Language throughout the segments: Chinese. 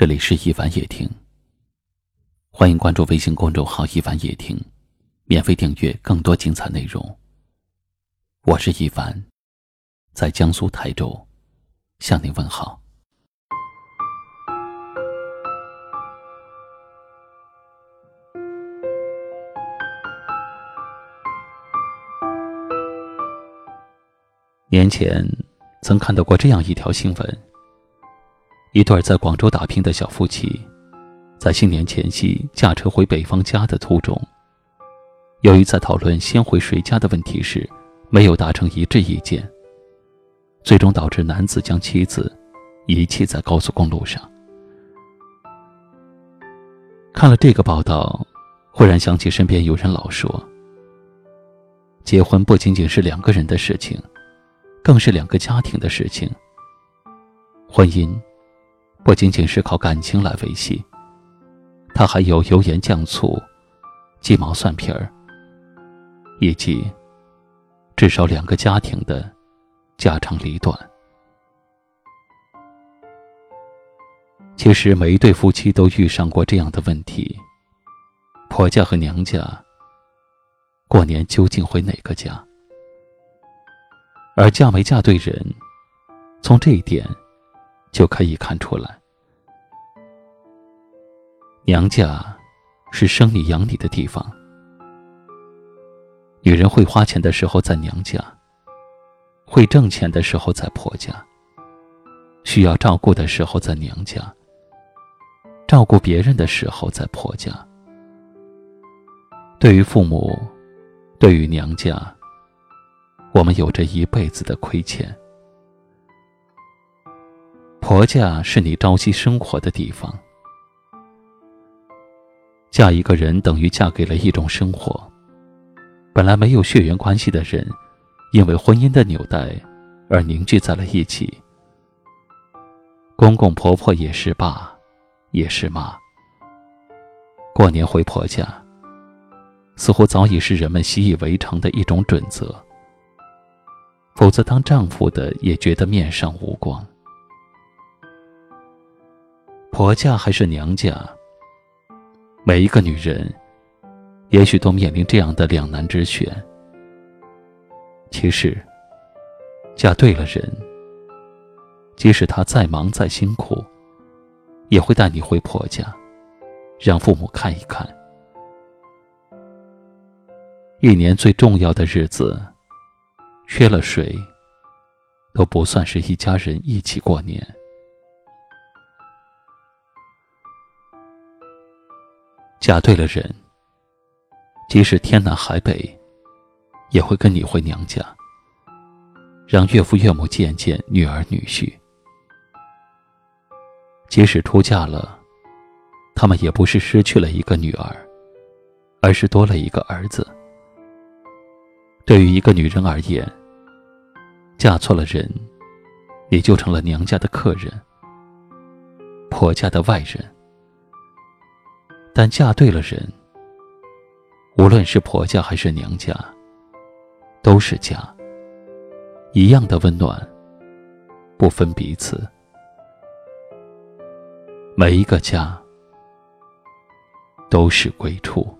这里是一凡夜听，欢迎关注微信公众号“一凡夜听”，免费订阅更多精彩内容。我是一凡，在江苏台州向您问好。年前曾看到过这样一条新闻。一对在广州打拼的小夫妻，在新年前夕驾车回北方家的途中，由于在讨论先回谁家的问题时，没有达成一致意见，最终导致男子将妻子遗弃在高速公路上。看了这个报道，忽然想起身边有人老说：“结婚不仅仅是两个人的事情，更是两个家庭的事情。婚姻。”不仅仅是靠感情来维系，它还有油盐酱醋、鸡毛蒜皮儿，以及至少两个家庭的家长里短。其实每一对夫妻都遇上过这样的问题：婆家和娘家过年究竟回哪个家？而嫁没嫁对人，从这一点。就可以看出来，娘家是生你养你的地方。女人会花钱的时候在娘家，会挣钱的时候在婆家，需要照顾的时候在娘家，照顾别人的时候在婆家。对于父母，对于娘家，我们有着一辈子的亏欠。婆家是你朝夕生活的地方，嫁一个人等于嫁给了一种生活。本来没有血缘关系的人，因为婚姻的纽带而凝聚在了一起。公公婆婆也是爸，也是妈。过年回婆家，似乎早已是人们习以为常的一种准则。否则，当丈夫的也觉得面上无光。婆家还是娘家？每一个女人，也许都面临这样的两难之选。其实，嫁对了人，即使他再忙再辛苦，也会带你回婆家，让父母看一看。一年最重要的日子，缺了谁，都不算是一家人一起过年。嫁对了人，即使天南海北，也会跟你回娘家，让岳父岳母见见女儿女婿。即使出嫁了，他们也不是失去了一个女儿，而是多了一个儿子。对于一个女人而言，嫁错了人，也就成了娘家的客人，婆家的外人。但嫁对了人，无论是婆家还是娘家，都是家，一样的温暖，不分彼此。每一个家都是归处。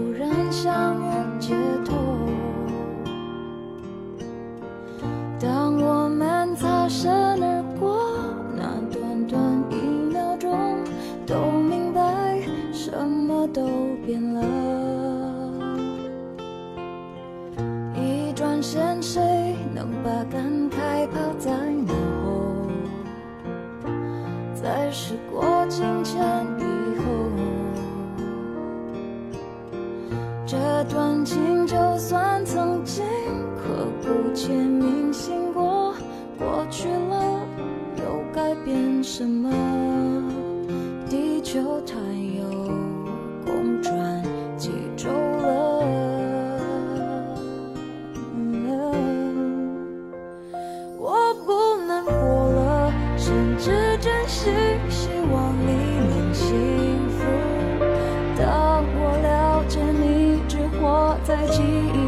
突然想要解脱。当我们擦身而过那短短一秒钟都明白什么都变了。一转身谁能把感慨抛在脑后？在时过境迁这段情就算曾经刻骨且铭心过，过去了又改变什么？地球。在记忆